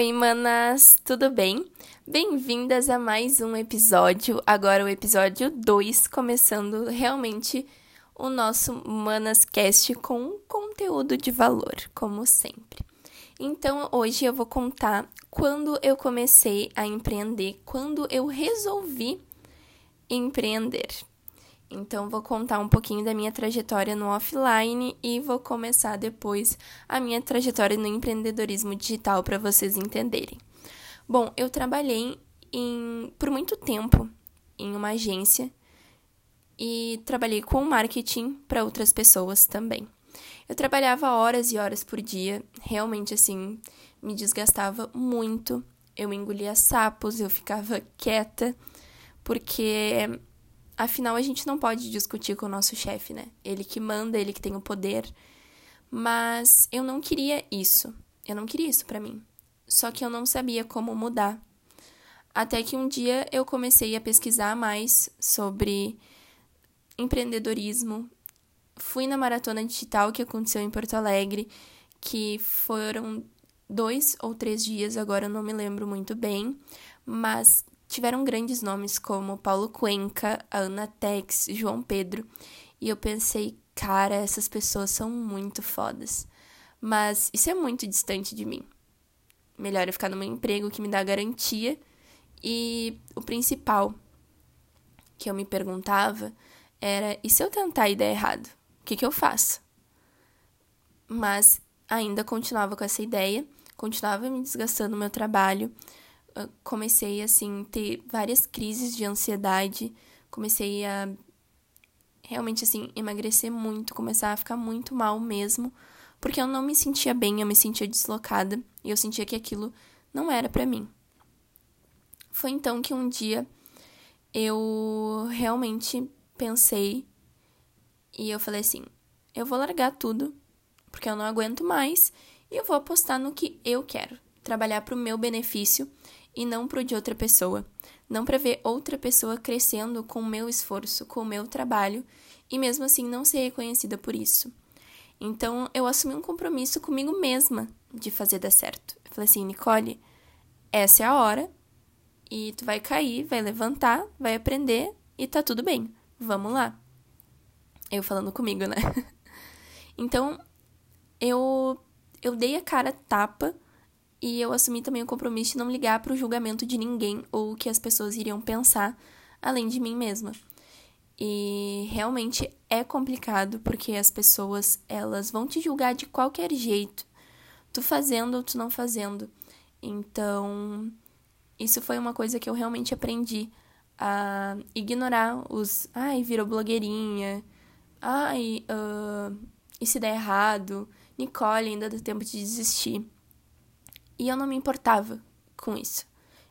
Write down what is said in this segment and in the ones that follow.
Oi, manas, tudo bem? Bem-vindas a mais um episódio, agora o episódio 2, começando realmente o nosso Manascast com conteúdo de valor, como sempre. Então, hoje eu vou contar quando eu comecei a empreender, quando eu resolvi empreender. Então, vou contar um pouquinho da minha trajetória no offline e vou começar depois a minha trajetória no empreendedorismo digital para vocês entenderem. Bom, eu trabalhei em, por muito tempo em uma agência e trabalhei com marketing para outras pessoas também. Eu trabalhava horas e horas por dia, realmente assim, me desgastava muito. Eu engolia sapos, eu ficava quieta, porque Afinal, a gente não pode discutir com o nosso chefe, né? Ele que manda, ele que tem o poder. Mas eu não queria isso. Eu não queria isso para mim. Só que eu não sabia como mudar. Até que um dia eu comecei a pesquisar mais sobre empreendedorismo. Fui na maratona digital que aconteceu em Porto Alegre, que foram dois ou três dias, agora eu não me lembro muito bem, mas tiveram grandes nomes como Paulo Cuenca, a Ana Tex, João Pedro, e eu pensei, cara, essas pessoas são muito fodas. Mas isso é muito distante de mim. Melhor eu ficar no meu emprego que me dá garantia. E o principal que eu me perguntava era: e se eu tentar e der errado? O que, que eu faço? Mas ainda continuava com essa ideia, continuava me desgastando no meu trabalho, comecei assim ter várias crises de ansiedade, comecei a realmente assim emagrecer muito, começar a ficar muito mal mesmo, porque eu não me sentia bem, eu me sentia deslocada e eu sentia que aquilo não era para mim. Foi então que um dia eu realmente pensei e eu falei assim: eu vou largar tudo, porque eu não aguento mais, e eu vou apostar no que eu quero, trabalhar para o meu benefício e não pro de outra pessoa. Não para ver outra pessoa crescendo com o meu esforço, com o meu trabalho e mesmo assim não ser reconhecida por isso. Então eu assumi um compromisso comigo mesma de fazer dar certo. Eu falei assim, Nicole, essa é a hora e tu vai cair, vai levantar, vai aprender e tá tudo bem. Vamos lá. Eu falando comigo, né? então eu eu dei a cara tapa e eu assumi também o compromisso de não ligar para o julgamento de ninguém ou o que as pessoas iriam pensar, além de mim mesma. E realmente é complicado porque as pessoas, elas vão te julgar de qualquer jeito, tu fazendo ou tu não fazendo. Então, isso foi uma coisa que eu realmente aprendi a ignorar os, ai, virou blogueirinha, ai, uh, e se der errado, Nicole, ainda dá tempo de desistir. E eu não me importava com isso.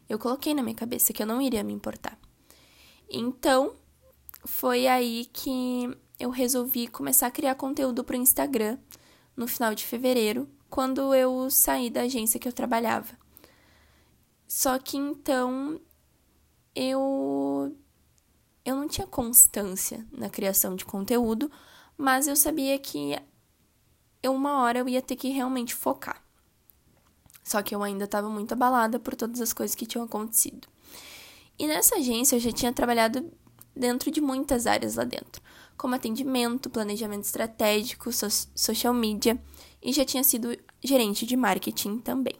Eu coloquei na minha cabeça que eu não iria me importar. Então, foi aí que eu resolvi começar a criar conteúdo para o Instagram no final de fevereiro, quando eu saí da agência que eu trabalhava. Só que então eu eu não tinha constância na criação de conteúdo, mas eu sabia que uma hora eu ia ter que realmente focar. Só que eu ainda estava muito abalada por todas as coisas que tinham acontecido. E nessa agência eu já tinha trabalhado dentro de muitas áreas lá dentro, como atendimento, planejamento estratégico, so social media e já tinha sido gerente de marketing também.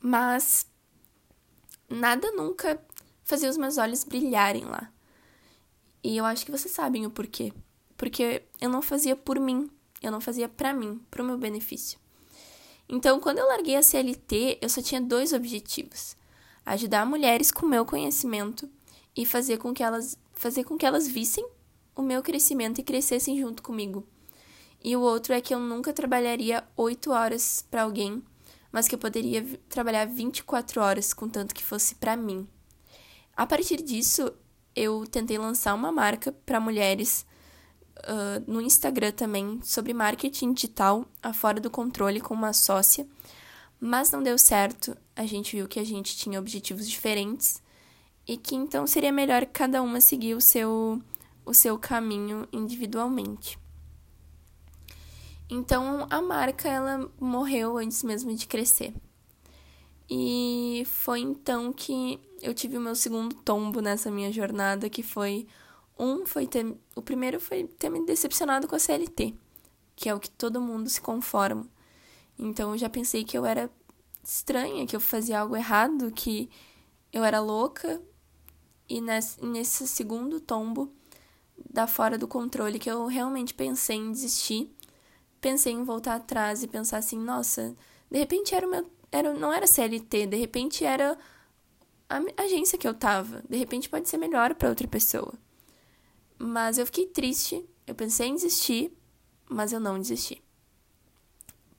Mas nada nunca fazia os meus olhos brilharem lá. E eu acho que vocês sabem o porquê. Porque eu não fazia por mim, eu não fazia para mim, para o meu benefício. Então, quando eu larguei a CLT, eu só tinha dois objetivos: ajudar mulheres com meu conhecimento e fazer com que elas fazer com que elas vissem o meu crescimento e crescessem junto comigo. E o outro é que eu nunca trabalharia oito horas para alguém, mas que eu poderia trabalhar 24 horas, contanto que fosse para mim. A partir disso, eu tentei lançar uma marca para mulheres uh, no Instagram também sobre marketing digital a fora do controle com uma sócia, mas não deu certo. A gente viu que a gente tinha objetivos diferentes e que então seria melhor cada uma seguir o seu, o seu caminho individualmente. Então a marca ela morreu antes mesmo de crescer. E foi então que eu tive o meu segundo tombo nessa minha jornada, que foi um foi ter o primeiro foi ter me decepcionado com a CLT, que é o que todo mundo se conforma. Então eu já pensei que eu era estranha, que eu fazia algo errado, que eu era louca. E nesse, segundo tombo da fora do controle que eu realmente pensei em desistir pensei em voltar atrás e pensar assim, nossa, de repente era o meu. Era, não era CLT, de repente era a agência que eu tava. De repente pode ser melhor para outra pessoa. Mas eu fiquei triste, eu pensei em desistir, mas eu não desisti.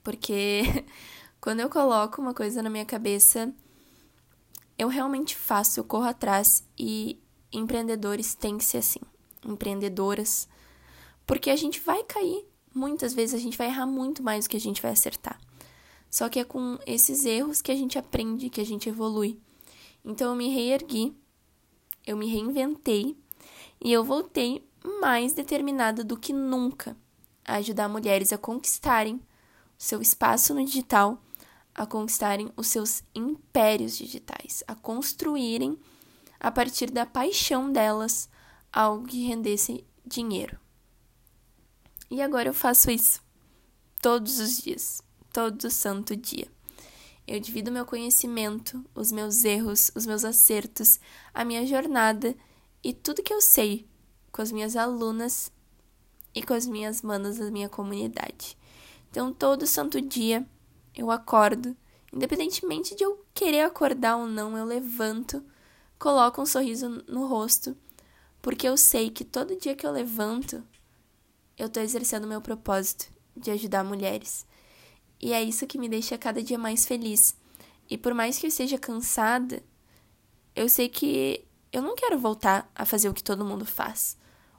Porque quando eu coloco uma coisa na minha cabeça, eu realmente faço, eu corro atrás e empreendedores têm que ser assim, empreendedoras, porque a gente vai cair, muitas vezes a gente vai errar muito mais do que a gente vai acertar. Só que é com esses erros que a gente aprende, que a gente evolui. Então eu me reergui, eu me reinventei e eu voltei mais determinada do que nunca a ajudar mulheres a conquistarem o seu espaço no digital, a conquistarem os seus impérios digitais, a construírem a partir da paixão delas algo que rendesse dinheiro. E agora eu faço isso todos os dias, todo santo dia. Eu divido meu conhecimento, os meus erros, os meus acertos, a minha jornada e tudo que eu sei com as minhas alunas e com as minhas manas da minha comunidade. Então, todo santo dia eu acordo, independentemente de eu querer acordar ou não, eu levanto, coloco um sorriso no rosto, porque eu sei que todo dia que eu levanto, eu estou exercendo o meu propósito de ajudar mulheres. E é isso que me deixa cada dia mais feliz. E por mais que eu esteja cansada, eu sei que eu não quero voltar a fazer o que todo mundo faz.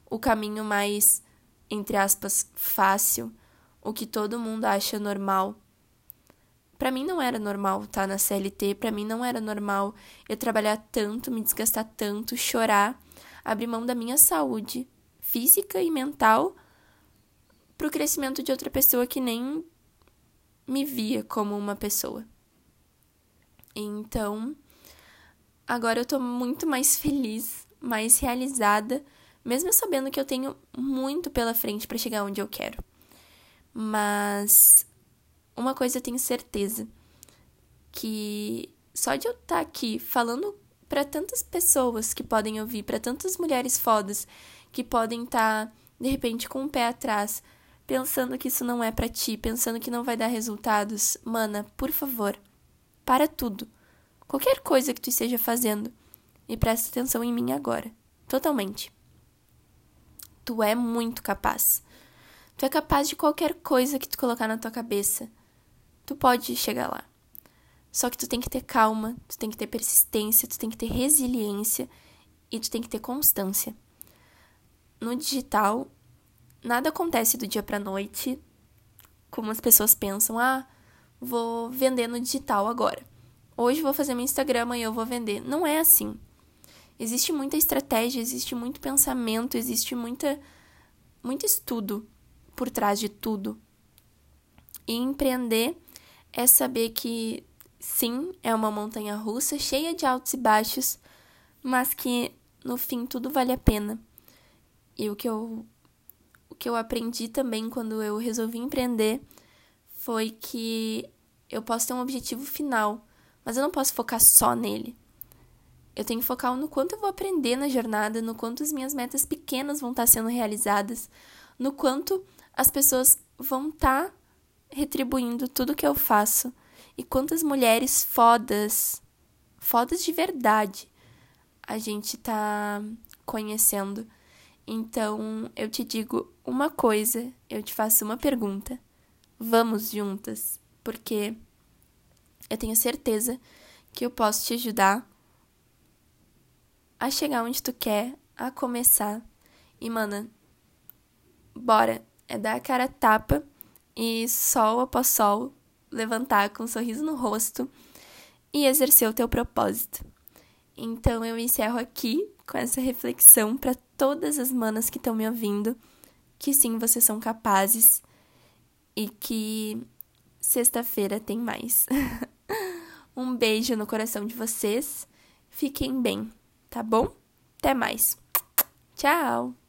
O caminho mais, entre aspas, fácil, o que todo mundo acha normal. Para mim não era normal estar tá na CLT, para mim não era normal eu trabalhar tanto, me desgastar tanto, chorar, abrir mão da minha saúde física e mental para o crescimento de outra pessoa que nem me via como uma pessoa. Então, agora eu tô muito mais feliz, mais realizada, mesmo sabendo que eu tenho muito pela frente para chegar onde eu quero. Mas uma coisa eu tenho certeza, que só de eu estar tá aqui falando para tantas pessoas que podem ouvir, para tantas mulheres fodas que podem estar tá, de repente com o pé atrás, pensando que isso não é para ti, pensando que não vai dar resultados, mana, por favor, para tudo. Qualquer coisa que tu esteja fazendo e presta atenção em mim agora, totalmente. Tu é muito capaz. Tu é capaz de qualquer coisa que tu colocar na tua cabeça. Tu pode chegar lá. Só que tu tem que ter calma, tu tem que ter persistência, tu tem que ter resiliência e tu tem que ter constância. No digital, nada acontece do dia para noite, como as pessoas pensam, ah, vou vender no digital agora. Hoje vou fazer meu Instagram, amanhã eu vou vender. Não é assim. Existe muita estratégia, existe muito pensamento, existe muita muito estudo por trás de tudo. E empreender é saber que sim, é uma montanha russa cheia de altos e baixos, mas que no fim tudo vale a pena. E o que eu que eu aprendi também quando eu resolvi empreender foi que eu posso ter um objetivo final, mas eu não posso focar só nele. Eu tenho que focar no quanto eu vou aprender na jornada, no quanto as minhas metas pequenas vão estar sendo realizadas, no quanto as pessoas vão estar retribuindo tudo que eu faço e quantas mulheres fodas, fodas de verdade, a gente tá conhecendo então eu te digo uma coisa, eu te faço uma pergunta. Vamos juntas, porque eu tenho certeza que eu posso te ajudar a chegar onde tu quer, a começar. E, mana, bora, é dar a cara tapa e sol após sol levantar com um sorriso no rosto e exercer o teu propósito. Então eu encerro aqui com essa reflexão para todas as manas que estão me ouvindo, que sim, vocês são capazes e que sexta-feira tem mais. um beijo no coração de vocês. Fiquem bem, tá bom? Até mais. Tchau!